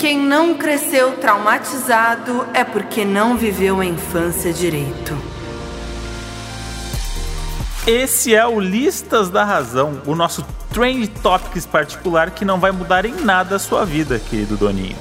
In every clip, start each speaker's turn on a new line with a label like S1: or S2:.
S1: Quem não cresceu traumatizado é porque não viveu a infância direito.
S2: Esse é o Listas da Razão, o nosso Trend Topics particular que não vai mudar em nada a sua vida, querido Doninho.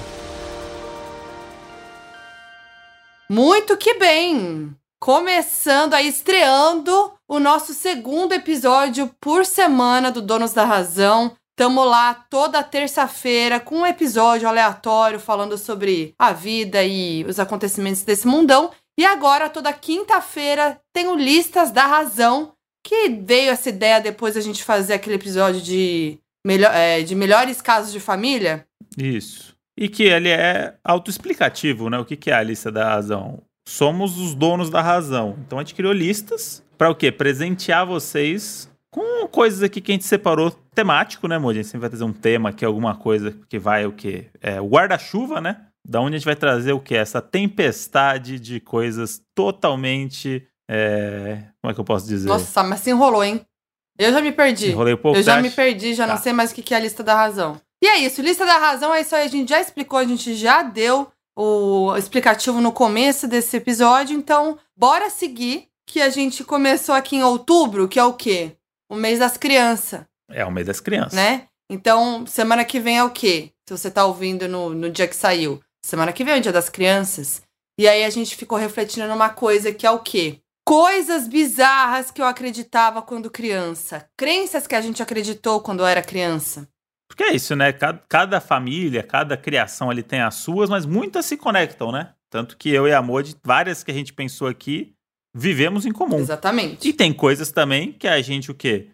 S1: Muito que bem! Começando aí, estreando o nosso segundo episódio por semana do Donos da Razão. Tamo lá toda terça-feira com um episódio aleatório falando sobre a vida e os acontecimentos desse mundão. E agora, toda quinta-feira, tem o Listas da Razão, que veio essa ideia depois da gente fazer aquele episódio de, melhor, é, de melhores casos de família.
S2: Isso. E que ele é autoexplicativo, né? O que, que é a lista da razão? Somos os donos da razão. Então a gente criou listas para o quê? Presentear vocês com coisas aqui que a gente separou temático, né, Moody? A gente sempre vai trazer um tema que é alguma coisa que vai o quê? É o guarda-chuva, né? Da onde a gente vai trazer o quê? Essa tempestade de coisas totalmente é... Como é que eu posso dizer?
S1: Nossa, mas se enrolou, hein? Eu já me perdi.
S2: Enrolei um pouco.
S1: Eu já
S2: você
S1: me
S2: acha?
S1: perdi, já
S2: Tá.
S1: não sei mais o que que é a lista da razão. E é isso, lista da razão é isso aí. A gente já explicou, a gente já deu o explicativo no começo desse episódio. Então, bora seguir, que a gente começou aqui em outubro, que é o quê? O mês das crianças,
S2: É o mês das crianças.
S1: né? Então, semana que vem é o quê? Se você tá ouvindo no, no dia que saiu. Semana que vem é o dia das crianças. E aí a gente ficou refletindo numa coisa que é o quê? Coisas bizarras que eu acreditava quando criança. Crenças que a gente acreditou quando era criança.
S2: Porque é isso, né? Cada, cada família, cada criação ali tem as suas, mas muitas se conectam, né? Tanto que eu e a Modi, várias que a gente pensou aqui, vivemos em comum.
S1: Exatamente.
S2: E tem coisas também que a gente o quê?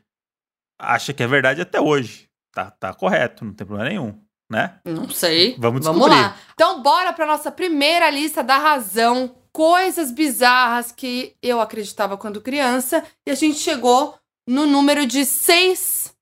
S2: Acha que é verdade até hoje. Tá, tá correto, não tem problema nenhum, né?
S1: Não sei.
S2: Vamos
S1: Vamos
S2: descobrir.
S1: lá. Então, bora pra nossa primeira lista da razão. Coisas bizarras que eu acreditava quando criança. E a gente chegou no número de seis,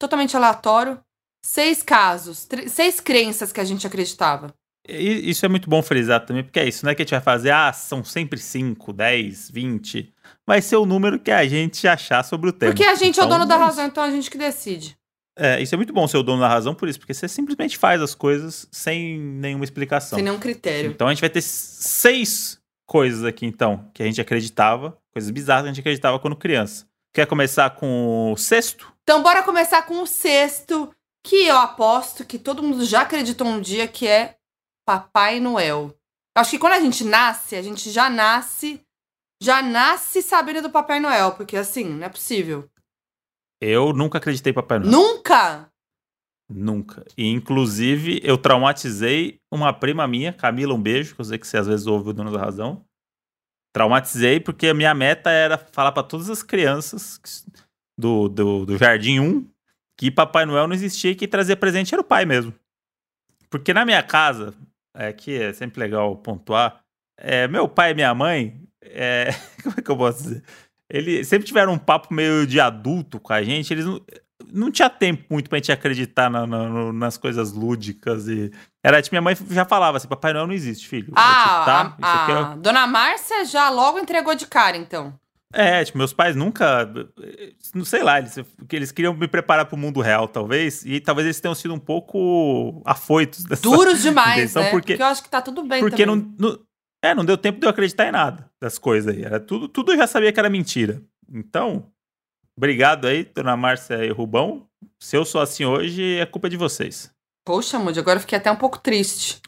S1: totalmente aleatório, seis casos, seis crenças que a gente acreditava.
S2: E isso é muito bom frisar também, porque é isso, não é que a gente vai fazer, ah, são sempre 5, 10, 20. Vai ser o número que a gente achar sobre o tema.
S1: Porque a gente é o
S2: Então,
S1: dono da
S2: é isso.
S1: razão, então a gente que decide.
S2: É, isso é muito bom ser o dono da razão por isso, porque você simplesmente faz as coisas sem nenhuma explicação.
S1: Sem nenhum critério.
S2: Então a gente vai ter seis coisas aqui, então, que a gente acreditava, coisas bizarras que a gente acreditava quando criança. Quer começar com o sexto?
S1: Então, bora começar com o sexto, que eu aposto que todo mundo já acreditou um dia, que é Papai Noel. Acho que quando a gente nasce, a gente já nasce, já nasce sabendo do Papai Noel, porque assim, não é possível.
S2: Eu nunca acreditei em Papai Noel.
S1: Nunca!
S2: Nunca. E, inclusive, eu traumatizei uma prima minha, Camila, um beijo, que eu sei que você às vezes ouve o Dono da Razão. Traumatizei porque a minha meta era falar pra todas as crianças do, do, do Jardim 1 que Papai Noel não existia e que trazia presente era o pai mesmo. Porque na minha casa, é que é sempre legal pontuar, é, meu pai e minha mãe, é, como é que eu posso dizer? Eles sempre tiveram um papo meio de adulto com a gente, eles não, não tinha tempo muito pra gente acreditar na- na- nas coisas lúdicas e... Era tipo, minha mãe já falava assim, Papai Noel não existe, filho.
S1: Ah,
S2: tá,
S1: a,
S2: é
S1: a Dona Márcia já logo entregou de cara, então.
S2: É, tipo, meus pais nunca. Não sei lá, eles, eles queriam me preparar pro mundo real, talvez, e talvez eles tenham sido um pouco afoitos dessa.
S1: Duros demais,
S2: intenção,
S1: né?
S2: porque-
S1: Porque eu acho que tá tudo bem
S2: Porque não, não- É, não deu tempo de eu acreditar em nada das coisas aí. Era tudo, tudo eu já sabia que era mentira. Então, obrigado aí, dona Márcia e Rubão. Se eu sou assim hoje, é culpa de vocês.
S1: Poxa, Moody, agora eu fiquei até um pouco triste.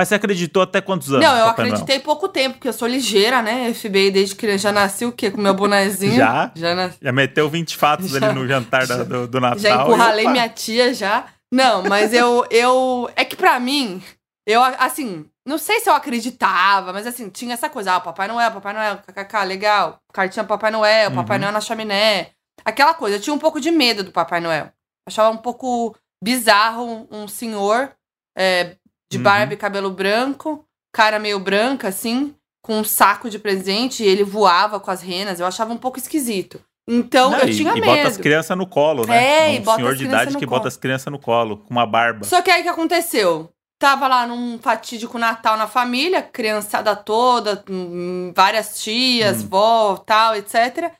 S2: Mas você acreditou até quantos anos?
S1: Não, eu
S2: Papai Noel?
S1: acreditei pouco tempo, porque eu sou ligeira, né? FBI desde criança. Já nasci o quê? Com meu bonezinho.
S2: Já?
S1: Já, nas-
S2: Já meteu 20 fatos
S1: Já-
S2: ali no jantar da- do, do Natal.
S1: já
S2: e,
S1: encurralei
S2: opa,
S1: minha tia já. Não, mas eu, eu. É que pra mim, eu, assim, não sei se eu acreditava, mas assim, tinha essa coisa. Ah, Papai Noel, Papai Noel, kkk, legal. Cartinha Papai Noel, Papai
S2: Uhum.
S1: Noel na chaminé. Aquela coisa. Eu tinha um pouco de medo do Papai Noel. Achava um pouco bizarro um senhor é, de
S2: Uhum.
S1: barba e cabelo branco, cara meio branca, assim, com um saco de presente, e ele voava com as renas. Eu achava um pouco esquisito. Então,
S2: Não,
S1: eu
S2: e,
S1: tinha
S2: e
S1: medo.
S2: bota as crianças no colo, né?
S1: É,
S2: um
S1: e bota
S2: senhor
S1: as
S2: de idade que
S1: colo.
S2: bota as crianças no colo, com uma barba.
S1: Só que aí o que aconteceu? Tava lá num fatídico Natal na família, criançada toda, hum, várias tias,
S2: Hum.
S1: vó, tal, etc.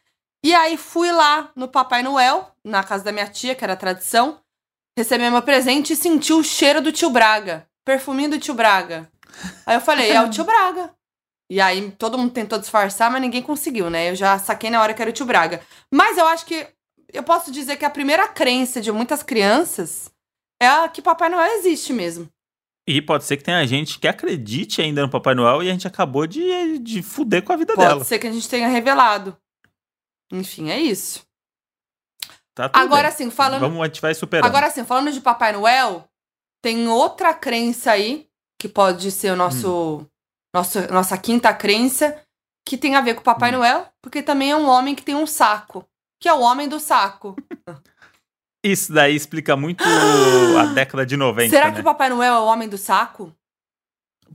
S1: E aí fui lá no Papai Noel, na casa da minha tia, que era tradição, receber meu presente e senti o cheiro do tio Braga. Perfuminho do tio Braga. Aí eu falei, é o tio Braga. E aí todo mundo tentou disfarçar, mas ninguém conseguiu, né? Eu já saquei na hora que era o tio Braga. Mas eu acho que eu posso dizer que a primeira crença de muitas crianças é a que Papai Noel existe mesmo.
S2: E pode ser que tenha gente que acredite ainda no Papai Noel e a gente acabou de, de fuder com a vida
S1: Pode
S2: dela.
S1: ser que a gente tenha revelado. Enfim, é isso.
S2: Tá tudo
S1: Agora
S2: bem.
S1: sim, falando.
S2: Vamos, a gente vai superando.
S1: Agora sim, falando de Papai Noel, tem outra crença aí, que pode ser o nosso,
S2: Hum.
S1: nosso nossa quinta crença, que tem a ver com o Papai
S2: Hum.
S1: Noel, porque também é um homem que tem um saco, que é o homem do saco.
S2: Isso daí explica muito a década de 90,
S1: Será
S2: né?
S1: que o Papai Noel é o homem do saco?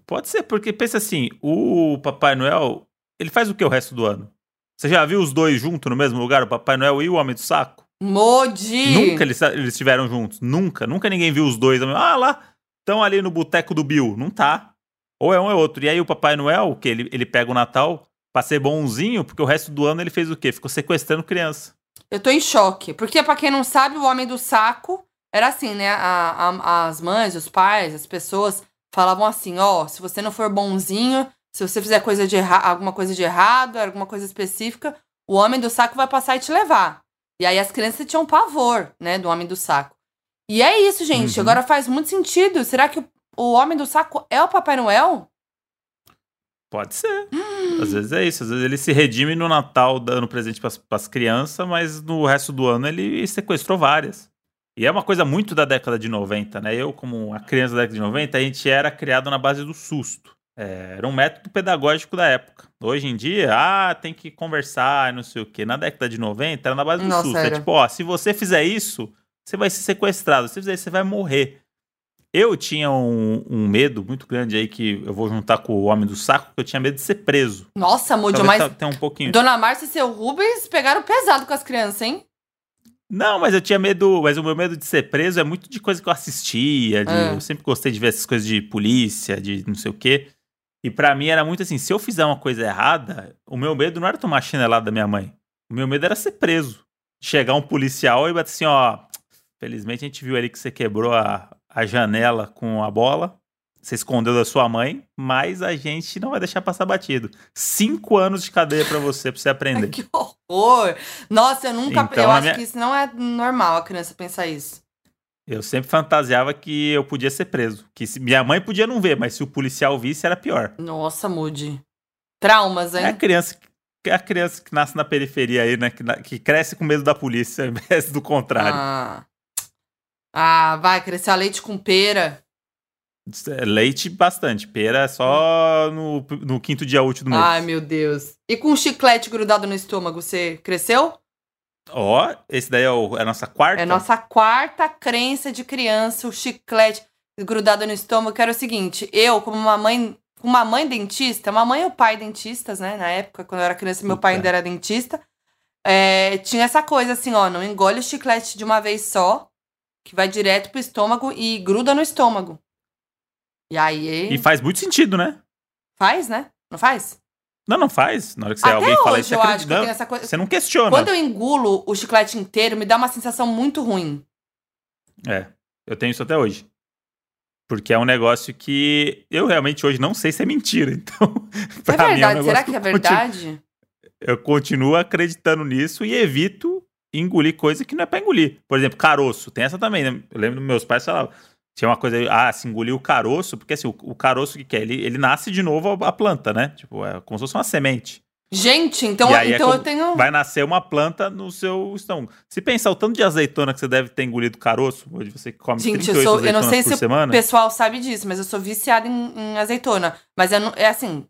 S2: Pode ser, porque pensa assim, o Papai Noel, ele faz o que o resto do ano? Você já viu os dois juntos no mesmo lugar, o Papai Noel e o Homem do Saco?
S1: Modi!
S2: Nunca eles, eles estiveram juntos, nunca. Nunca ninguém viu os dois. Ah, lá, estão ali no boteco do Bill. Não tá. Ou é um ou é outro. E aí o Papai Noel, que ele, ele pega o Natal pra ser bonzinho, porque o resto do ano ele fez o quê? Ficou sequestrando criança.
S1: Eu tô em choque. Porque, pra quem não sabe, o homem do saco era assim, né? A- a- as mães, os pais, as pessoas falavam assim: ó, se você não for bonzinho, se você fizer coisa de alguma coisa de errado, alguma coisa específica, o homem do saco vai passar e te levar. E aí as crianças tinham pavor, né, do homem do saco. E é isso, gente.
S2: Uhum.
S1: Agora faz muito sentido. Será que o, o homem do saco é o Papai Noel?
S2: Pode ser. Às vezes é isso. Às vezes ele se redime no Natal dando presente pras, pras crianças, mas no resto do ano ele sequestrou várias. E é uma coisa muito da década de 90, né? Eu, como uma criança da década de 90, a gente era criado na base do susto. É, era um método pedagógico da época. Hoje em dia, ah, tem que conversar, não sei o quê. Na década de 90, era na base do
S1: Nossa,
S2: susto. É tipo, ó, se você fizer isso, você vai ser sequestrado. Se você fizer isso, você vai morrer. Eu tinha um, um medo muito grande aí que eu vou juntar com o homem do saco, que eu tinha medo de ser preso.
S1: Nossa, Mojo, mas
S2: tá- tenha um pouquinho.
S1: Dona Márcia e seu Rubens pegaram pesado com as crianças, hein?
S2: Não, mas eu tinha medo. Mas o meu medo de ser preso é muito de coisa que eu assistia. de-
S1: É.
S2: Eu sempre gostei de ver essas coisas de polícia, de não sei o quê. E pra mim era muito assim: se eu fizer uma coisa errada, o meu medo não era tomar chinelada da minha mãe. O meu medo era ser preso. Chegar um policial e bater assim: ó, felizmente a gente viu ali que você quebrou a, a janela com a bola. Você escondeu da sua mãe, mas a gente não vai deixar passar batido. Cinco anos de cadeia pra você, pra você aprender.
S1: Que horror! Nossa, eu nunca.
S2: Então,
S1: eu acho
S2: minha-
S1: que isso não é normal a criança pensar isso.
S2: Eu sempre fantasiava que eu podia ser preso. Que se- minha mãe podia não ver, mas se o policial visse, era pior.
S1: Nossa, Moody. Traumas,
S2: É a
S1: hein?
S2: criança, é a criança que nasce na periferia aí, né? Que, na- que cresce com medo da polícia, ao invés do contrário.
S1: Ah. ah, vai, crescer a leite com pera.
S2: É, Leite, bastante. Pera é só no, no quinto dia útil do mês.
S1: Ai, meu Deus. E com chiclete grudado no estômago, você cresceu?
S2: Ó, esse daí é, o- é a nossa quarta.
S1: É nossa quarta crença de criança, o chiclete grudado no estômago, que era o seguinte, eu, como uma mãe, uma mãe dentista, uma mãe e o pai dentistas, né? Na época, quando eu era criança, meu pai ainda era dentista. é, tinha essa coisa assim, ó, não engole o chiclete de uma vez só, que vai direto pro estômago e gruda no estômago. E aí,
S2: E faz muito sentido, né?
S1: faz, né? Não faz?
S2: Não, não faz. Na hora que você,
S1: Até
S2: alguém fala
S1: hoje
S2: isso, você
S1: eu acho que tem essa coisa.
S2: Você não questiona.
S1: Quando eu engulo o chiclete inteiro, me dá uma sensação muito ruim.
S2: É, eu tenho isso até hoje. Porque é um negócio que eu realmente hoje não sei se é mentira. Então,
S1: É
S2: pra mim é um
S1: verdade? Será que é
S2: eu continuo-
S1: verdade?
S2: eu continuo acreditando nisso e evito engolir coisa que não é pra engolir. Por exemplo, caroço. Tem essa também, né? Eu lembro dos meus pais falavam. Tinha uma coisa, ah, se engolir o caroço, porque assim, o, o caroço que que é? Ele, ele nasce de novo a, a planta, né? Tipo, é como se fosse uma semente.
S1: Gente, então,
S2: aí é
S1: então eu
S2: como-
S1: tenho.
S2: Vai nascer uma planta no seu estômago. Se pensar o tanto de azeitona que você deve ter engolido caroço, hoje você come
S1: Gente, eu
S2: 38
S1: sou- eu não sei
S2: por
S1: se o
S2: semana.
S1: O pessoal sabe disso, mas eu sou viciada em, em azeitona. Mas eu não, é assim,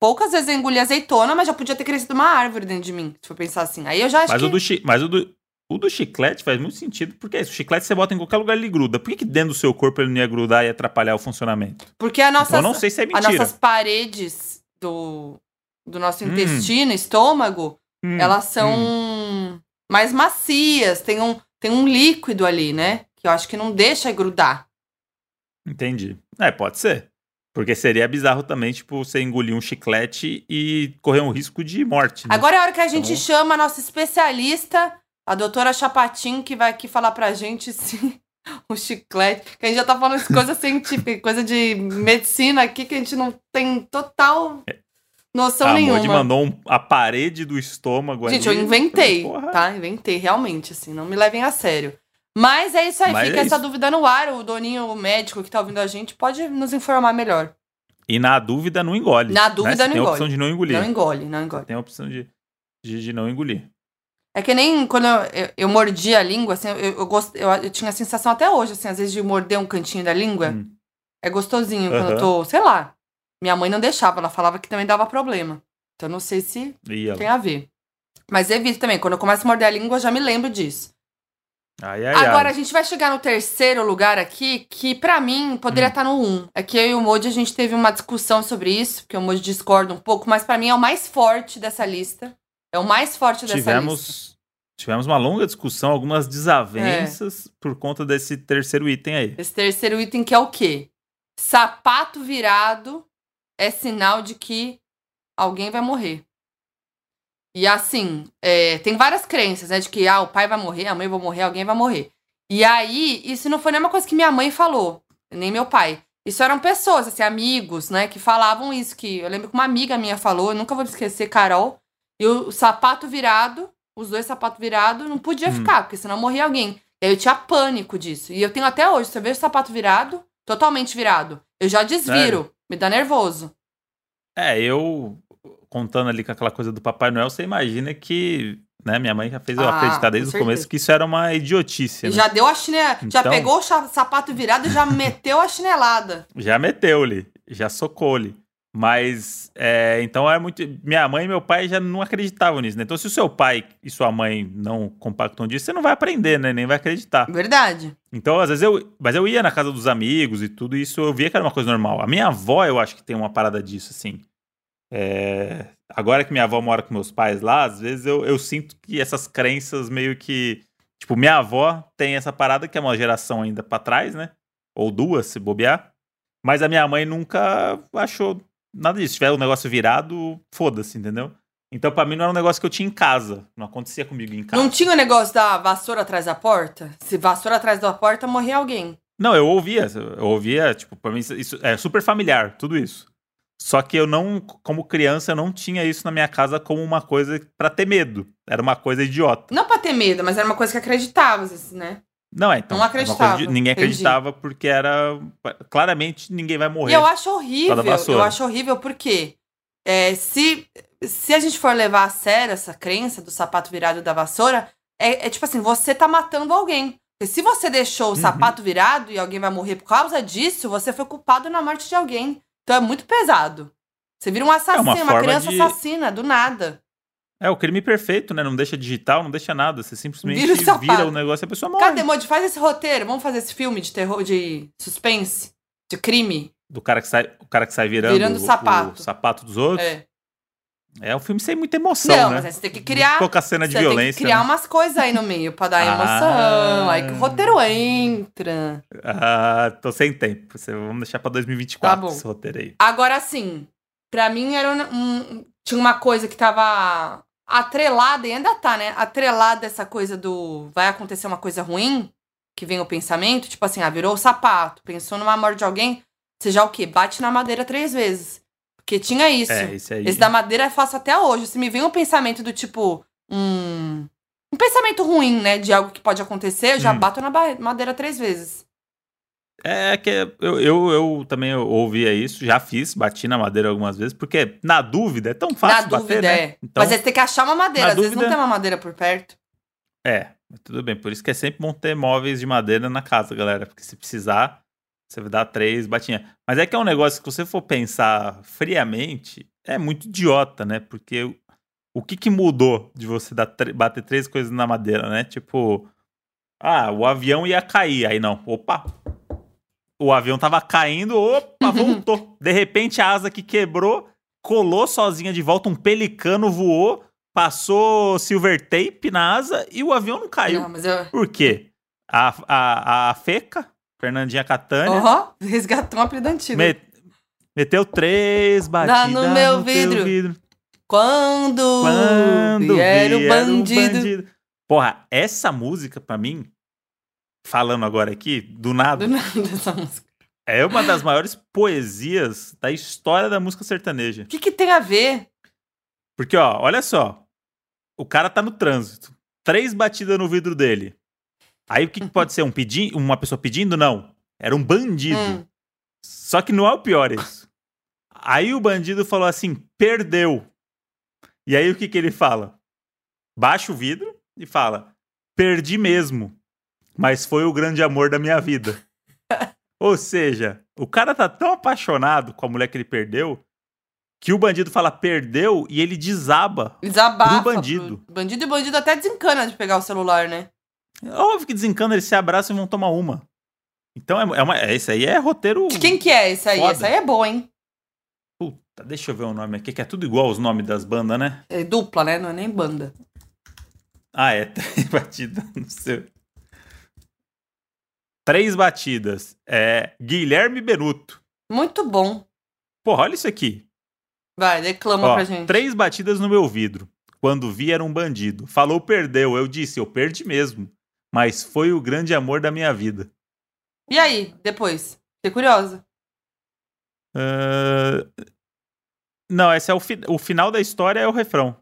S1: poucas vezes eu engoli azeitona, mas já podia ter crescido uma árvore dentro de mim, se for pensar assim. Aí eu já acho
S2: Mas,
S1: que.
S2: o do, chi- mas o, do, o do chiclete faz muito sentido, porque é isso, o chiclete você bota em qualquer lugar ele gruda. Por que, que dentro do seu corpo ele não ia grudar e atrapalhar o funcionamento?
S1: Porque a nossa,
S2: Então não sei se é
S1: as
S2: mentira.
S1: nossas paredes do, do nosso
S2: Hum.
S1: intestino, estômago,
S2: Hum,
S1: elas são
S2: hum.
S1: mais macias, tem um, tem um líquido ali, né? Que eu acho que não deixa grudar.
S2: Entendi. É, pode ser. Porque seria bizarro também, tipo, você engolir um chiclete e correr um risco de morte. né?
S1: Agora é a hora que a gente
S2: Então-
S1: chama a nossa especialista, a doutora Chapatin, que vai aqui falar pra gente se, o chiclete. Que a gente já tá falando de coisa científica, coisa de medicina aqui que a gente não tem total noção
S2: a
S1: nenhuma.
S2: Modi mandou um- a parede do estômago
S1: Gente,
S2: ali.
S1: eu inventei,
S2: Porra.
S1: tá? Inventei, realmente, assim, não me levem a sério. Mas é isso aí,
S2: Mas
S1: fica
S2: é
S1: essa
S2: isso.
S1: dúvida no ar. O Doninho, o médico que tá ouvindo a gente, pode nos informar melhor.
S2: E na dúvida não engole.
S1: Na
S2: né?
S1: dúvida
S2: Você
S1: não
S2: tem a
S1: engole.
S2: opção de não engolir.
S1: Não engole, não engole.
S2: Tem a opção de, de, de não engolir.
S1: É que nem quando eu, eu, eu mordi a língua, assim, eu, eu, gost, eu, eu tinha a sensação até hoje, assim, às vezes de morder um cantinho da língua.
S2: Hum.
S1: É gostosinho quando eu tô, sei lá. Minha mãe não deixava, ela falava que também dava problema. Então eu não sei se tem a ver. Mas evito também, quando eu começo a morder a língua, eu já me lembro disso.
S2: ai, ai,
S1: Agora a
S2: ai.
S1: gente vai chegar no terceiro lugar aqui, que pra mim poderia
S2: Hum.
S1: estar no 1. É que eu e o Moji a gente teve uma discussão sobre isso, porque o Moji discorda um pouco, mas pra mim é o mais forte dessa lista. É o mais forte dessa lista.
S2: tivemos, uma longa discussão, algumas desavenças por conta desse terceiro item aí.
S1: Esse terceiro item que é o quê? Sapato virado é sinal de que alguém vai morrer. E assim, é, tem várias crenças, né? De que ah, o pai vai morrer, a mãe vai morrer, alguém vai morrer. E aí, isso não foi nenhuma coisa que minha mãe falou, nem meu pai. Isso eram pessoas, assim, amigos, né? Que falavam isso. Que eu lembro que uma amiga minha falou, eu nunca vou esquecer, Carol. E o, sapato virado, os dois sapatos virados, não podia
S2: Hum.
S1: ficar, porque senão morria alguém. E aí eu tinha pânico disso. E eu tenho até hoje, se eu vejo o sapato virado, totalmente virado, eu já desviro,
S2: Sério?
S1: me dá nervoso.
S2: É, eu contando ali com aquela coisa do Papai Noel, você imagina que, né, minha mãe já fez eu
S1: Ah,
S2: acreditar desde o começo que isso era uma idiotice, né?
S1: já deu a chinelada, já
S2: Então-
S1: pegou o sapato virado e já meteu a chinelada.
S2: Já meteu-lhe, já socou-lhe. Mas, é, então é muito. Minha mãe e meu pai já não acreditavam nisso, né? Então, se o seu pai e sua mãe não compactam disso, você não vai aprender, né? Nem vai acreditar.
S1: Verdade.
S2: Então, às vezes eu. Mas eu ia na casa dos amigos e tudo, isso eu via que era uma coisa normal. A minha avó, eu acho que tem uma parada disso, assim. É, Agora que minha avó mora com meus pais lá, às vezes eu, eu sinto que essas crenças meio que. Tipo, minha avó tem essa parada que é uma geração ainda pra trás, né? Ou duas, se bobear. Mas a minha mãe nunca achou nada disso. Se tiver um negócio virado, foda-se, entendeu? Então, pra mim, não era um negócio que eu tinha em casa. Não acontecia comigo em casa.
S1: Não tinha o negócio da vassoura atrás da porta? Se vassoura atrás da porta, morria alguém.
S2: Não, eu ouvia, eu ouvia, tipo, pra mim isso- é super familiar, tudo isso. Só que eu não, como criança, eu não tinha isso na minha casa como uma coisa pra ter medo. Era uma coisa idiota.
S1: Não pra ter medo, mas era uma coisa que acreditava, assim, né?
S2: Não é, então.
S1: Não
S2: uma coisa
S1: acreditava,
S2: de- ninguém
S1: entendi.
S2: acreditava porque era. Claramente ninguém vai morrer.
S1: E eu acho horrível. Eu acho horrível porque é, se, se a gente for levar a sério essa crença do sapato virado da vassoura, é, é tipo assim, você tá matando alguém. Porque se você deixou o
S2: Uhum.
S1: sapato virado e alguém vai morrer por causa disso, você foi culpado na morte de alguém. Então é muito pesado. Você vira um assassino, uma,
S2: forma
S1: criança
S2: de-
S1: assassina, do nada.
S2: É o crime perfeito, né? Não deixa digital, não deixa nada. Você simplesmente
S1: Vira o
S2: vira, o negócio e a pessoa morre.
S1: Cadê, Modi? Faz esse roteiro. Vamos fazer esse filme de terror, de suspense, de crime.
S2: Do cara que sai, o cara que sai virando,
S1: Virando
S2: o,
S1: sapato.
S2: o sapato dos outros.
S1: É.
S2: É um filme sem muita emoção,
S1: Não,
S2: né?
S1: mas você tem que criar.
S2: Pouca cena de
S1: Você tem
S2: violência.
S1: que criar
S2: né?
S1: umas coisas aí no meio pra dar
S2: Ah.
S1: emoção. Aí que o roteiro entra.
S2: Ah, tô sem tempo. Vamos deixar pra 2024
S1: Tá bom.
S2: esse roteiro aí.
S1: Agora sim, pra mim era um, um- tinha uma coisa que tava atrelada, e ainda tá, né? Atrelada essa coisa do vai acontecer uma coisa ruim, que vem o pensamento, tipo assim, ah, virou o sapato, pensou numa morte de alguém, você já o quê? Bate na madeira três vezes. Porque tinha isso.
S2: É, esse aí.
S1: Esse da madeira eu faço até hoje. Se me vem um pensamento do tipo. Um, um pensamento ruim, né? De algo que pode acontecer, eu já
S2: Hum.
S1: bato na madeira três vezes.
S2: É que eu, eu, eu também ouvia isso, já fiz, bati na madeira algumas vezes, porque na dúvida é tão fácil
S1: na
S2: bater,
S1: dúvida,
S2: né?
S1: é.
S2: Então,
S1: Mas você tem que achar uma madeira. Às vezes não
S2: dúvida-
S1: tem uma madeira por perto.
S2: É, tudo bem. Por isso que é sempre bom ter móveis de madeira na casa, galera. Porque se precisar, você vai dar três batinhas. Mas é que é um negócio que, se você for pensar friamente, é muito idiota, né? Porque o, que, que mudou de você dar bater três coisas na madeira, né? Tipo, ah, o avião ia cair. Aí não, opa. O avião tava caindo, opa, voltou. De repente a asa que quebrou, colou sozinha de volta, um pelicano voou, passou silver tape na asa e o avião não caiu.
S1: Não, eu.
S2: Por quê? A, a, a Feca, Fernandinha Catânia,
S1: Ó, resgatou um apelido antigo.
S2: me- meteu três batidas
S1: no meu
S2: teu
S1: vidro. Quando,
S2: Quando
S1: vier o
S2: vier
S1: bandido.
S2: Porra, essa música pra mim falando agora aqui, do nada.
S1: Do nada essa música.
S2: É uma das maiores poesias da história da música sertaneja.
S1: O que, que tem a ver?
S2: Porque, ó, olha só. O cara tá no trânsito. Três batidas no vidro dele. Aí o que, que pode ser? Um pedi uma pessoa pedindo? Não. Era um bandido.
S1: Hum.
S2: Só que não é o pior isso. Aí o bandido falou assim: perdeu. E aí o que, que ele fala? Baixa o vidro e fala: perdi mesmo. Mas foi o grande amor da minha vida. Ou seja, o cara tá tão apaixonado com a mulher que ele perdeu que o bandido fala perdeu e ele desaba.
S1: Desabafa.
S2: Pro bandido.
S1: pro- Bandido e bandido até desencana de pegar o celular, né?
S2: Óbvio que desencana, eles se abraçam e vão tomar uma. Então é, é uma, é, esse aí é roteiro.
S1: De quem que é esse aí?
S2: Foda.
S1: Esse aí é bom, hein?
S2: Puta, deixa eu ver o nome aqui, que é tudo igual os nomes das bandas, né?
S1: É dupla, né? Não é nem banda.
S2: Ah, é, três batidas, não sei. Três batidas. É Guilherme Benuto.
S1: Muito bom.
S2: Porra, olha isso aqui.
S1: Vai, declama
S2: Ó,
S1: pra gente.
S2: três batidas no meu vidro. Quando vi era um bandido. Falou perdeu. Eu disse, eu perdi mesmo. Mas foi o grande amor da minha vida.
S1: E aí, depois? Fiquei curiosa.
S2: Ah, Não, esse é o, fi- o final da história é o refrão.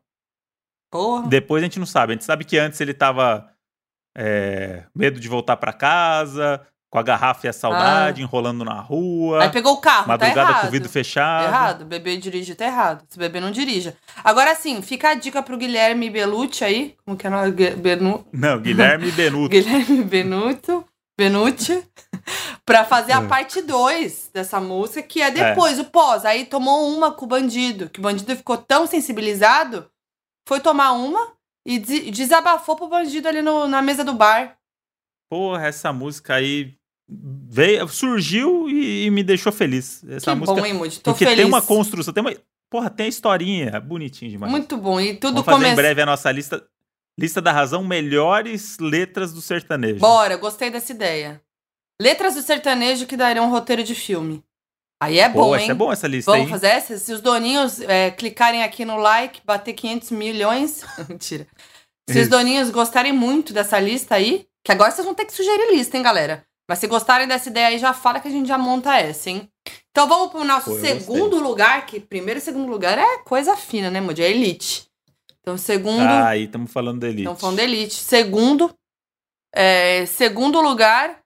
S1: Porra.
S2: Depois a gente não sabe. A gente sabe que antes ele tava é, medo de voltar pra casa, com a garrafa e a saudade, enrolando na rua,
S1: Ah. Aí pegou o carro, tá
S2: madrugada
S1: errado.
S2: com o vidro fechado.
S1: Errado, bebê dirige tá errado. Se beber não dirija. Agora sim, fica a dica pro Guilherme Belucci aí. Como que é o nome? Benu...
S2: Não, Guilherme Benuto.
S1: Guilherme Benuto. Benucci. pra fazer a
S2: É.
S1: parte 2 dessa música, que é depois, o pós. Aí tomou uma com o bandido, que o bandido ficou tão sensibilizado, foi tomar uma e des- desabafou pro bandido ali no- na mesa do bar.
S2: Porra, essa música aí veio, surgiu e, e me deixou feliz. Essa
S1: que
S2: música.
S1: bom, hein, Moody? Tô
S2: porque
S1: feliz.
S2: tem uma construção, tem uma. Porra, tem a historinha. é Bonitinho demais.
S1: Muito bom. E tudo
S2: Vamos fazer em breve a nossa lista. Lista da razão, melhores letras do sertanejo.
S1: Bora, gostei dessa ideia. Letras do sertanejo que dariam um roteiro de filme. Aí é bom,
S2: Pô,
S1: hein?
S2: é bom essa lista
S1: Vamos
S2: aí.
S1: fazer essa? Se os doninhos é, clicarem aqui no like, bater 500 milhões. Mentira. Se os
S2: Isso.
S1: doninhos gostarem muito dessa lista aí, que agora vocês vão ter que sugerir lista, hein, galera? Mas se gostarem dessa ideia aí, já fala que a gente já monta essa, hein? Então vamos pro nosso
S2: Pô,
S1: segundo lugar, que primeiro e segundo lugar é coisa fina, né, Moody? É elite. Então, segundo.
S2: Ah, aí estamos falando da Elite.
S1: Estão falando da Elite. Segundo, é, segundo lugar,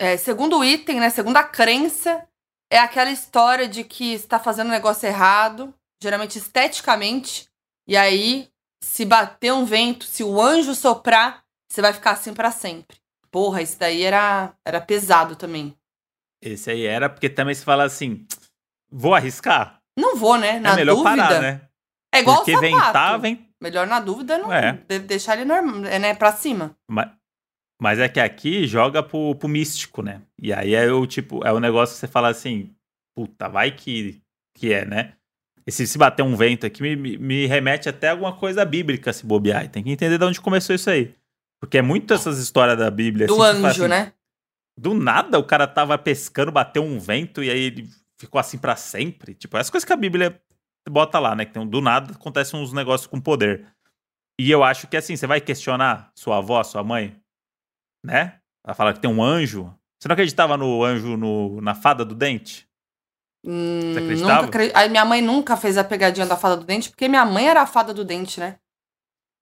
S1: é, segundo item, né? Segunda crença é aquela história de que está fazendo um negócio errado, geralmente esteticamente, e aí, se bater um vento, se o anjo soprar, você vai ficar assim pra sempre. Porra, isso daí era, era pesado também.
S2: Esse aí era porque também se fala assim: vou arriscar.
S1: Não vou, né? Na
S2: é melhor
S1: dúvida.
S2: parar, né?
S1: É igual
S2: porque
S1: o sapato.
S2: ventar, vem.
S1: Melhor na dúvida não
S2: É.
S1: deixar ele normal, é, né, pra cima.
S2: Mas, mas é que aqui joga pro, pro místico, né? E aí é o tipo, é o negócio que você fala assim, puta, vai que, que é, né? E se, se bater um vento aqui, me, me- me remete até a alguma coisa bíblica se bobear. E tem que entender de onde começou isso aí. Porque é muito essas histórias da Bíblia.
S1: Do
S2: assim,
S1: anjo,
S2: assim,
S1: né?
S2: Do nada o cara tava pescando, bateu um vento e aí ele ficou assim pra sempre. Tipo, as coisas que a Bíblia bota lá, né? Que tem, do nada acontecem uns negócios com poder. E eu acho que assim, você vai questionar sua avó, sua mãe, né? Ela fala que tem um anjo. Você não acreditava no anjo no, na fada do dente?
S1: Hum,
S2: Você acreditava?
S1: nunca acre- a minha mãe nunca fez a pegadinha da fada do dente, porque minha mãe era a fada do dente, né?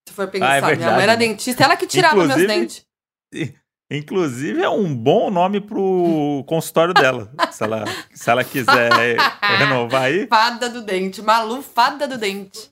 S1: Se for pensar,
S2: Ah, é
S1: minha
S2: verdade,
S1: mãe era
S2: né?
S1: dentista, ela que tirava meus
S2: Inclusive-
S1: dentes.
S2: Inclusive, é um bom nome pro consultório dela. se, ela, se ela quiser renovar aí,
S1: Fada do dente, Malu, fada do dente.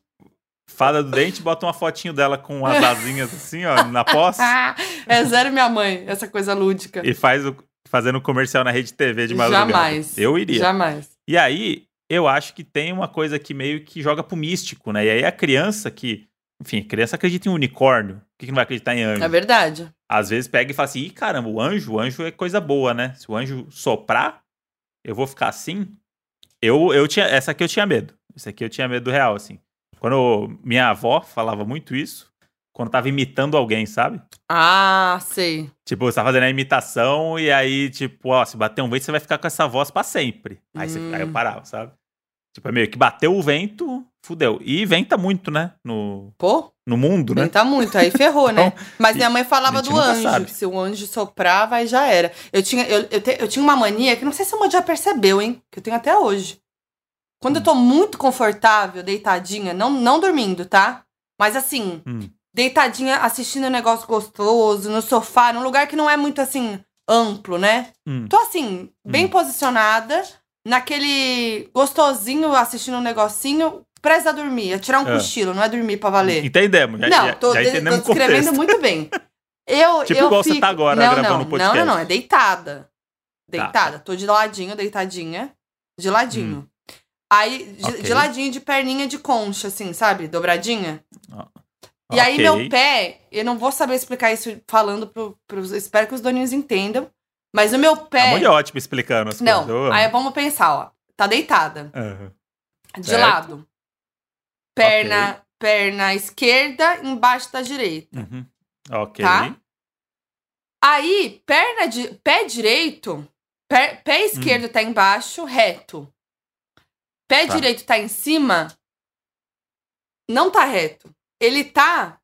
S2: Fada do dente, bota uma fotinho dela com as asinhas assim, ó, na posse.
S1: é zero minha mãe, essa coisa lúdica.
S2: e faz o, fazendo comercial na rede TV de madrugada.
S1: Jamais.
S2: Eu iria.
S1: Jamais.
S2: E aí, eu acho que tem uma coisa que meio que joga pro místico, né? E aí a criança que, enfim, a criança acredita em unicórnio, por que, que não vai acreditar em anjo?
S1: É verdade.
S2: Às vezes pega e fala assim, ih, caramba, o anjo, o anjo é coisa boa, né? Se o anjo soprar, eu vou ficar assim. Eu, eu tinha, essa aqui eu tinha medo. Essa aqui eu tinha medo real, assim. Quando eu- minha avó falava muito isso, quando tava imitando alguém, sabe?
S1: Ah, sei.
S2: Tipo, você tá fazendo a imitação e aí, tipo, ó, se bater um vento, você vai ficar com essa voz pra sempre. Aí, você-
S1: Hum.
S2: aí eu parava, sabe? Tipo, é meio que bateu o vento, fudeu. E venta muito, né? No,
S1: Pô,
S2: no mundo, né?
S1: venta muito, aí ferrou, né?
S2: Então,
S1: Mas minha mãe falava do anjo,
S2: sabe.
S1: que se o anjo soprava, aí já era. Eu tinha, eu, eu, te- eu tinha uma mania que não sei se a mãe já percebeu, hein? Que eu tenho até hoje. Quando eu tô muito confortável, deitadinha, não, não dormindo, tá? Mas assim,
S2: Hum.
S1: deitadinha, assistindo um negócio gostoso, no sofá, num lugar que não é muito assim, amplo, né?
S2: Hum.
S1: Tô assim, bem
S2: Hum.
S1: posicionada, naquele gostosinho, assistindo um negocinho, presa a dormir, a tirar um
S2: É.
S1: cochilo, não é dormir pra valer.
S2: Entendemos. Já,
S1: não, tô,
S2: já
S1: de-
S2: entendemos
S1: tô descrevendo muito bem. Eu,
S2: Tipo
S1: eu
S2: igual você
S1: fico...
S2: tá agora
S1: não,
S2: gravando
S1: não,
S2: podcast.
S1: Não, não, não, é deitada.
S2: Tá.
S1: Deitada. Tô de ladinho, deitadinha. De ladinho. Aí, de,
S2: Hum. Ok.
S1: de ladinho, de perninha de concha, assim, sabe? Dobradinha. E aí, meu pé, eu não vou saber explicar isso falando pro, pros. Espero que os doninhos entendam. Mas o meu pé.
S2: é ótima explicando as
S1: não,
S2: coisas. amo.
S1: aí vamos pensar, ó. Tá deitada.
S2: Aham.
S1: De
S2: Certo.
S1: lado. Perna, perna esquerda embaixo da direita.
S2: Uhum. Ok.
S1: Tá? Aí, perna de, pé direito, pé, pé esquerdo tá embaixo, reto. Pé
S2: Hum. Tá.
S1: direito tá em cima, não tá reto. Ele tá.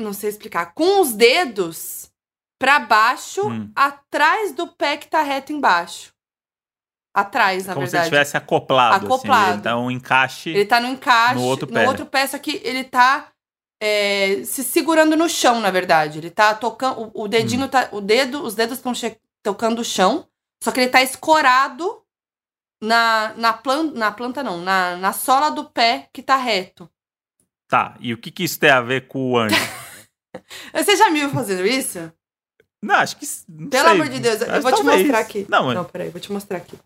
S1: Não sei explicar. Com os dedos pra baixo,
S2: Hum.
S1: atrás do pé que tá reto embaixo. Atrás, na
S2: Como se
S1: verdade.
S2: ele tivesse acoplado.
S1: Acoplado.
S2: Assim, ele dá um encaixe.
S1: Ele tá no encaixe.
S2: No outro pé.
S1: No outro pé, só que ele tá é, se segurando no chão, na verdade. Ele tá tocando. O, o
S2: Hum.
S1: dedinho tá. O dedo, os dedos estão tocando o chão. Só que ele tá escorado na, na, plan, na planta, não, na, na sola do pé que tá reto.
S2: Tá. E o que, que isso tem a ver com o anjo?
S1: Você já me viu fazendo isso?
S2: não, acho que. Não
S1: Pelo
S2: sei.
S1: amor de Deus, eu vou te
S2: talvez.
S1: mostrar aqui.
S2: Não, mas.
S1: Não, peraí, vou te mostrar aqui.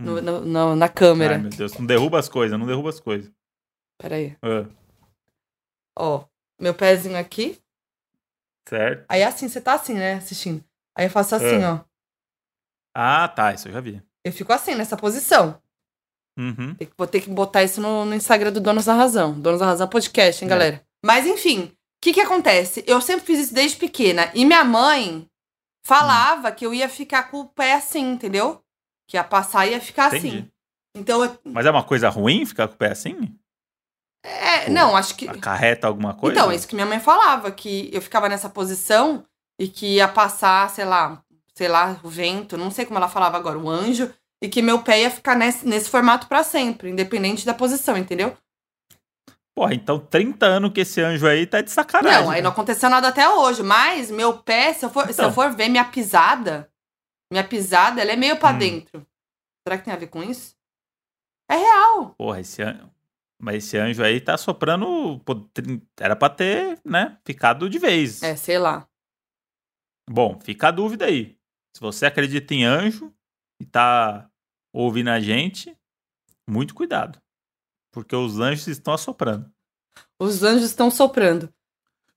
S2: Hum.
S1: No, no- no- na câmera.
S2: Ai, meu Deus, não derruba as coisas, não derruba as coisas.
S1: Peraí.
S2: Ah,
S1: Ó, meu pezinho aqui.
S2: certo.
S1: Aí assim, você tá assim, né? Assistindo. Aí eu faço assim,
S2: É.
S1: ó.
S2: Ah, tá, isso eu já vi.
S1: Eu fico assim, nessa posição.
S2: Uhum.
S1: Vou ter que botar isso no, no Instagram do Donos da Razão. Donos da Razão Podcast, hein,
S2: É.
S1: galera? Mas enfim, o que que acontece? Eu sempre fiz isso desde pequena. E minha mãe falava
S2: Hum.
S1: que eu ia ficar com o pé assim, entendeu? Que ia passar e ia ficar
S2: Entendi.
S1: assim. Então, eu-
S2: Mas é uma coisa ruim ficar com o pé assim?
S1: é, não, acho que.
S2: Acarreta alguma coisa?
S1: Então, é isso que minha mãe falava, que eu ficava nessa posição e que ia passar, sei lá, sei lá, o vento, não sei como ela falava agora, o anjo, e que meu pé ia ficar nesse, nesse formato pra sempre, independente da posição, entendeu?
S2: Porra, então 30 anos que esse anjo aí tá de sacanagem.
S1: não, aí não
S2: cara.
S1: aconteceu nada até hoje, mas meu pé, se eu for, se eu
S2: Então.
S1: for ver minha pisada, minha pisada, ela é meio pra
S2: Hum.
S1: dentro. Será que tem a ver com isso? É real.
S2: Porra, esse anjo. Mas esse anjo aí tá soprando. Era pra ter, né? Ficado de vez.
S1: É, sei lá.
S2: Bom, fica a dúvida aí. Se você acredita em anjo e tá ouvindo a gente, muito cuidado. Porque os anjos estão assoprando.
S1: Os anjos estão soprando.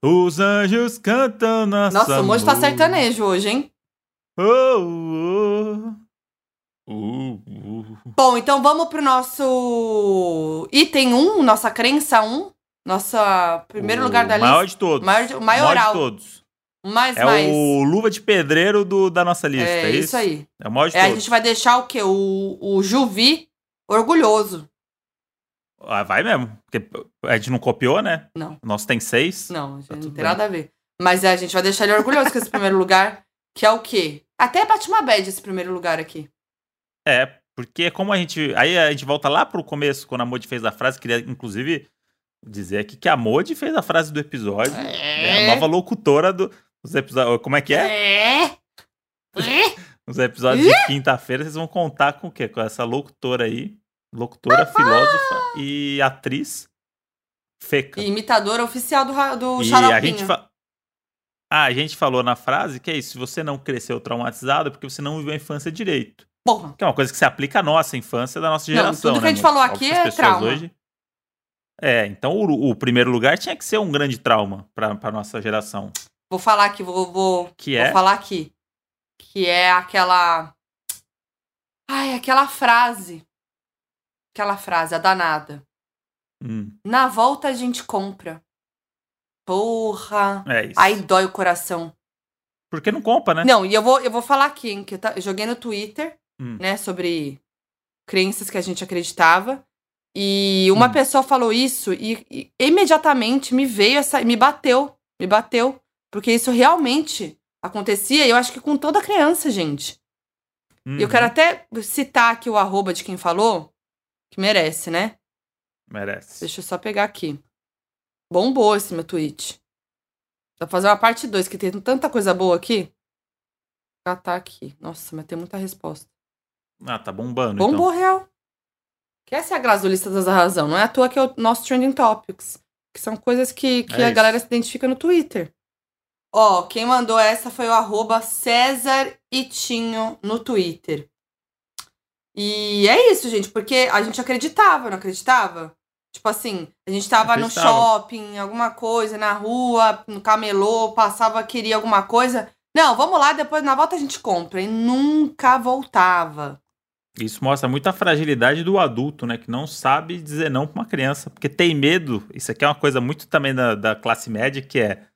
S2: Os anjos cantam nossa
S1: Nossa, o mojo tá sertanejo hoje, hein?
S2: Oh, oh. Uh, uh.
S1: Bom, então vamos pro nosso item 1, nossa crença 1. Nossa primeiro
S2: O
S1: lugar da
S2: maior
S1: lista.
S2: de todos.
S1: Maior
S2: maior de todos.
S1: Mais,
S2: É
S1: mais.
S2: o luva de pedreiro do, da nossa lista.
S1: é
S2: É,
S1: isso aí.
S2: É o maior de
S1: É, a
S2: todos.
S1: gente vai deixar o quê? O, o Juvi orgulhoso.
S2: Ah, vai mesmo. Porque a gente não copiou, né?
S1: Não,
S2: O nosso tem seis.
S1: não,
S2: Tá
S1: não tem
S2: bem.
S1: nada a ver. Mas é, a gente vai deixar ele orgulhoso com esse primeiro lugar, que é o quê? Até bate uma bad esse primeiro lugar aqui.
S2: É, porque como a gente. Aí a gente volta lá pro começo, quando a Modi fez a frase. Queria, inclusive, dizer aqui que a Modi fez a frase do episódio. É, a nova locutora do, dos episódios. Como é que é?
S1: É. É.
S2: Os episódios de quinta-feira, vocês vão contar com o quê? Com essa locutora aí. Locutora, filósofa e atriz. Feca.
S1: E imitadora oficial do, do
S2: E
S1: Xaropinho.
S2: a gente, fa- ah, a gente falou na frase que é isso: se você não cresceu traumatizado, é porque você não viveu a infância direito.
S1: Porra.
S2: Que é uma coisa que se aplica à nossa infância, da nossa
S1: Não,
S2: geração.
S1: tudo que
S2: né,
S1: a gente
S2: amor?
S1: falou aqui é trauma.
S2: É, então o, o primeiro lugar tinha que ser um grande trauma pra nossa geração.
S1: Vou falar aqui, vou, vou,
S2: Que
S1: vou
S2: é.
S1: falar aqui. Que é aquela. Ai, aquela frase. Aquela frase, a danada.
S2: Hum,
S1: Na volta a gente compra. Porra.
S2: é isso.
S1: Aí dói o coração.
S2: Porque não compra, né?
S1: Não, e eu vou, eu vou falar aqui, hein, que eu, tá- eu joguei no Twitter,
S2: Hum.
S1: né, sobre crenças que a gente acreditava. E uma
S2: Hum.
S1: pessoa falou isso e, e imediatamente me veio essa. Me bateu. Me bateu. Porque isso realmente acontecia, e eu acho que com toda criança, gente. E eu
S2: Uhum.
S1: quero até citar aqui o arroba de quem falou, que merece, né?
S2: Merece.
S1: Deixa eu só pegar aqui. Bombou esse meu tweet. Dá pra fazer uma parte 2, que tem tanta coisa boa aqui. Ah, tá aqui. Nossa, mas tem muita resposta.
S2: Ah, tá bombando.
S1: Bombou real. Que essa é a Grazulista da razão. Não é à toa que é o nosso Trending Topics. Que são coisas que, que
S2: É
S1: a
S2: isso.
S1: galera se identifica no Twitter. Ó, quem mandou essa foi o arroba César Itinho no Twitter. E é isso, gente, porque a gente acreditava, não acreditava? Tipo assim, a gente tava no shopping, alguma coisa, na rua, no camelô, passava, queria alguma coisa. Não, vamos lá, depois na volta a gente compra. E nunca voltava.
S2: Isso mostra muito a fragilidade do adulto, né? Que não sabe dizer não pra uma criança. Porque tem medo. Isso aqui é uma coisa muito também da, da classe média, que é.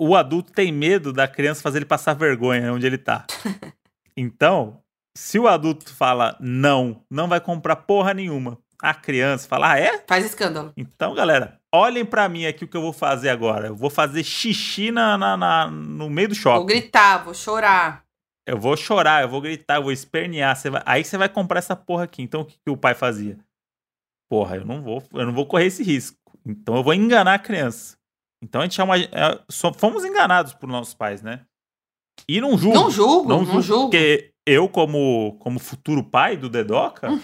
S2: O adulto tem medo da criança fazer ele passar vergonha onde ele tá. Então, se o adulto fala não, não vai comprar porra nenhuma. A criança fala, ah, é?
S1: Faz escândalo.
S2: Então, galera, olhem pra mim aqui o que eu vou fazer agora. Eu vou fazer xixi na, na- na- no meio do shopping.
S1: Vou gritar, vou chorar.
S2: Eu vou chorar, eu vou gritar, eu vou espernear. Você vai- Aí você vai comprar essa porra aqui. Então o que, que o pai fazia? Porra, eu não vou, eu não vou correr esse risco. Então eu vou enganar a criança. Então a gente é uma, é- só- fomos enganados por nossos pais, né? E não julgo.
S1: Não julgo, não, julgo.
S2: Porque eu, como, como futuro pai do Dedoca,
S1: Hum.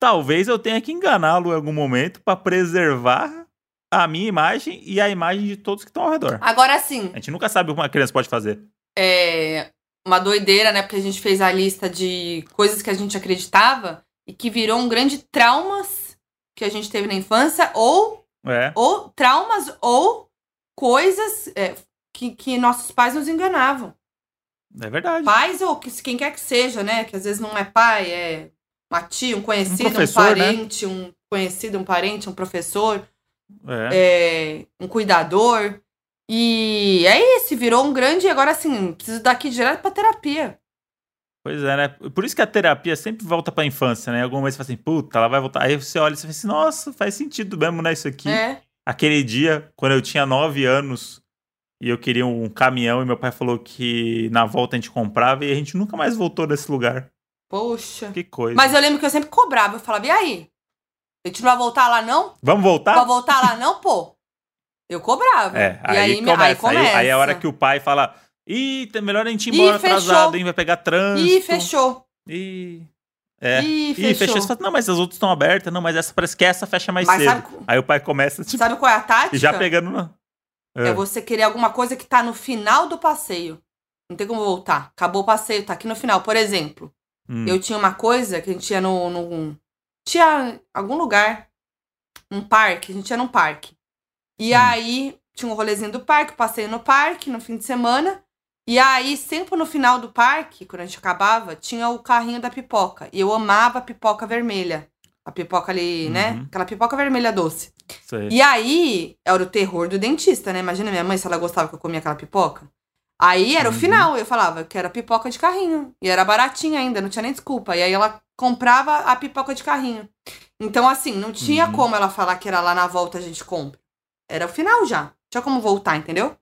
S2: talvez eu tenha que enganá-lo em algum momento pra preservar a minha imagem e a imagem de todos que estão ao redor.
S1: Agora sim,
S2: A gente nunca sabe o que uma criança pode fazer.
S1: é uma doideira, né? Porque a gente fez a lista de coisas que a gente acreditava e que virou um grande traumas que a gente teve na infância, ou,
S2: É.
S1: ou traumas, ou coisas é, que, que nossos pais nos enganavam.
S2: É verdade.
S1: Pais ou que, quem quer que seja, né? Que às vezes não é pai, é uma tia, um conhecido, um,
S2: professor, né?
S1: parente, um conhecido, um parente, um professor.
S2: É.
S1: é, um cuidador. E é isso, virou um grande. Agora, assim, preciso daqui direto pra terapia.
S2: Pois é, né? Por isso que a terapia sempre volta pra infância, né? Alguma vez você fala assim, puta, ela vai voltar. Aí você olha e você fala assim, nossa, faz sentido mesmo, né? Isso aqui.
S1: É.
S2: Aquele dia, quando eu tinha nove anos e eu queria um caminhão e meu pai falou que na volta a gente comprava e a gente nunca mais voltou nesse lugar.
S1: Poxa.
S2: Que coisa.
S1: Mas eu lembro que eu sempre cobrava. Eu falava, e aí? A gente não vai voltar lá, não?
S2: Vamos voltar?
S1: Vai voltar lá, não, pô? Eu cobrava.
S2: É,
S1: e
S2: aí,
S1: me-
S2: começa.
S1: aí começa.
S2: Aí, é a hora que o pai fala, ih, melhor a gente ir
S1: Ih,
S2: embora
S1: fechou.
S2: atrasado, hein? Vai pegar trânsito.
S1: Ih, fechou.
S2: Ih. É.
S1: Ih,
S2: Ih,
S1: fechou.
S2: fechou. Você fala, não, mas as outras estão abertas. Não, mas essa parece que essa fecha mais
S1: Mas
S2: cedo.
S1: sabe,
S2: Aí o pai começa, tipo,
S1: sabe qual é a tática?
S2: já pegando na...
S1: É você querer alguma coisa que tá no final do passeio. Não tem como voltar. Acabou o passeio, tá aqui no final. Por exemplo,
S2: Hum.
S1: eu tinha uma coisa que a gente ia no, no. Tinha algum lugar, um parque, a gente ia num parque. E
S2: Hum.
S1: aí tinha um rolezinho do parque, passeio no parque no fim de semana. E aí, sempre no final do parque, quando a gente acabava, tinha o carrinho da pipoca. E eu amava a pipoca vermelha. A pipoca ali, né?
S2: Uhum.
S1: Aquela pipoca vermelha doce.
S2: Isso aí.
S1: E aí, era o terror do dentista, né? Imagina minha mãe se ela gostava que eu comia aquela pipoca. Aí era
S2: Uhum.
S1: o final, eu falava que era pipoca de carrinho. E era baratinha ainda, não tinha nem desculpa. E aí ela comprava a pipoca de carrinho. Então, assim, não tinha
S2: Uhum.
S1: como ela falar que era lá na volta a gente compra. Era o final já. Tinha como voltar, entendeu?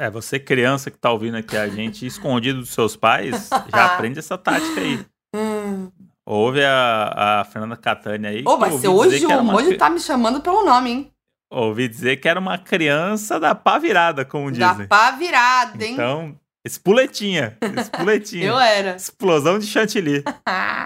S2: É, você criança que tá ouvindo aqui a gente, escondido dos seus pais, já aprende essa tática aí.
S1: Hum.
S2: Ouve a, a Fernanda Catânia aí.
S1: Ô, mas hoje, o
S2: uma cri-
S1: tá me chamando pelo nome, hein?
S2: Ouvi dizer que era uma criança da pá virada, como
S1: Da
S2: dizem.
S1: pá virada, hein?
S2: Então, espuletinha, espuletinha.
S1: eu era.
S2: Explosão de chantilly.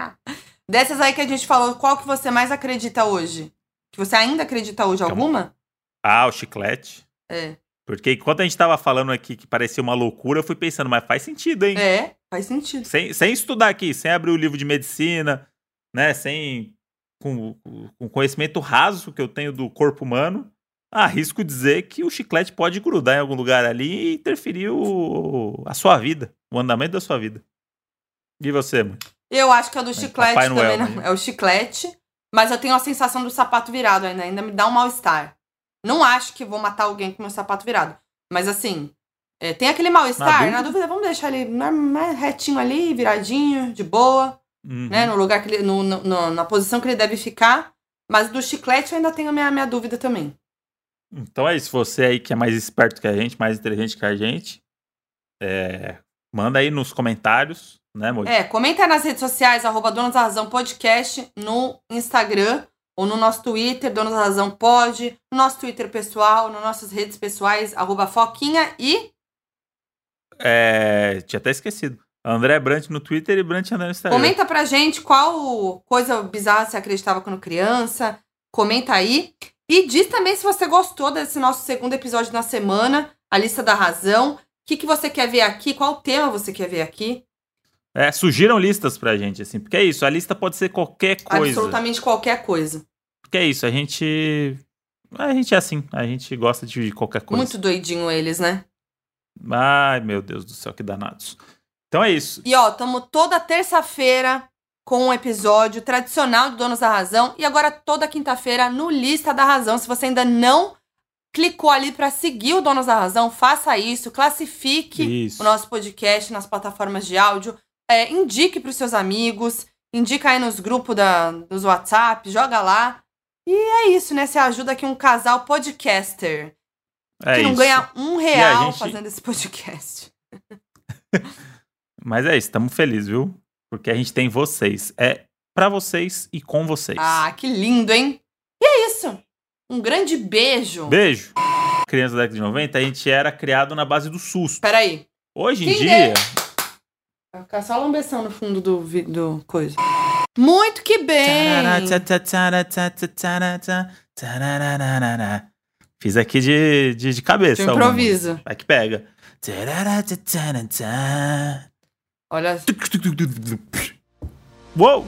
S1: Dessas aí que a gente falou, qual que você mais acredita hoje? Que você ainda acredita hoje? Alguma?
S2: Ah, o chiclete.
S1: É.
S2: Porque enquanto a gente tava falando aqui que parecia uma loucura, eu fui pensando, mas faz sentido, hein?
S1: É, faz sentido.
S2: Sem, sem estudar aqui, sem abrir o livro de medicina, né? Sem. Com, com conhecimento raso que eu tenho do corpo humano, arrisco dizer que o chiclete pode grudar em algum lugar ali e interferir o, a sua vida, o andamento da sua vida. E você, mãe?
S1: Eu acho que é do
S2: Mas
S1: chiclete
S2: Noel,
S1: também,
S2: né?
S1: É o chiclete. Mas eu tenho a sensação do sapato virado ainda. Ainda me dá um mal-estar. Não acho que vou matar alguém com meu sapato virado. Mas assim, é, tem aquele mal-estar,
S2: Na
S1: na dúvida, vamos deixar ele retinho ali, viradinho, de boa.
S2: Uhum.
S1: né? No lugar que ele. No, no- na posição que ele deve ficar. Mas do chiclete eu ainda tenho a minha, minha dúvida também.
S2: Então é isso. Você aí que é mais esperto que a gente, mais inteligente que a gente, é, manda aí nos comentários, né, Moji?
S1: É, comenta nas redes sociais, arroba Donos da Razão Podcast, no Instagram ou no nosso Twitter, Donos da Razão Pod, no nosso Twitter pessoal, nas nossas redes pessoais, arroba Foquinha e.
S2: É, tinha até esquecido. André Brant no Twitter e Brant André no Instagram.
S1: Comenta pra gente qual coisa bizarra você acreditava quando criança. Comenta aí. E diz também se você gostou desse nosso segundo episódio na semana, a lista da razão. O que, que você quer ver aqui? Qual tema você quer ver aqui?
S2: É, sugiram listas pra gente, assim, porque é isso, a lista pode ser qualquer coisa.
S1: Absolutamente qualquer coisa.
S2: Porque é isso, a gente. A gente é assim, a gente gosta de qualquer coisa.
S1: Muito doidinho eles, né?
S2: Ai, meu Deus do céu, que danados. Então é isso.
S1: E ó, tamo toda terça-feira com um episódio tradicional do Donos da Razão e agora toda quinta-feira no Lista da Razão. Se você ainda não clicou ali pra seguir o Donos da Razão, faça isso, classifique
S2: Isso.
S1: o nosso podcast nas plataformas de áudio, é, indique pros seus amigos, indica aí nos grupos da, dos WhatsApp, joga lá. E é isso, né? Você ajuda aqui um casal podcaster
S2: É
S1: que não
S2: isso.
S1: ganha um real
S2: gente-
S1: fazendo esse podcast.
S2: Mas é isso, estamos felizes, viu? Porque a gente tem vocês. É pra vocês e com vocês.
S1: Ah, que lindo, hein? E é isso. Um grande beijo.
S2: Beijo. Criança da década de 90, a gente era criado na base do susto.
S1: Peraí.
S2: Hoje em
S1: Quem
S2: dia.
S1: Vai ficar só lambeção no fundo do, do coisa. Muito que bem.
S2: Fiz aqui de, de, de cabeça.
S1: De improviso.
S2: Vai que pega.
S1: Olha,
S2: Uou!